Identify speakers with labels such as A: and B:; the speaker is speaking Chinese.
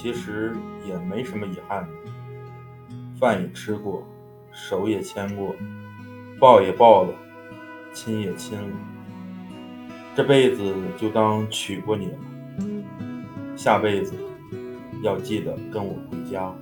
A: 其实也没什么遗憾的，饭也吃过，手也牵过，抱也抱了，亲也亲了。这辈子就当娶过你了。下辈子要记得跟我回家。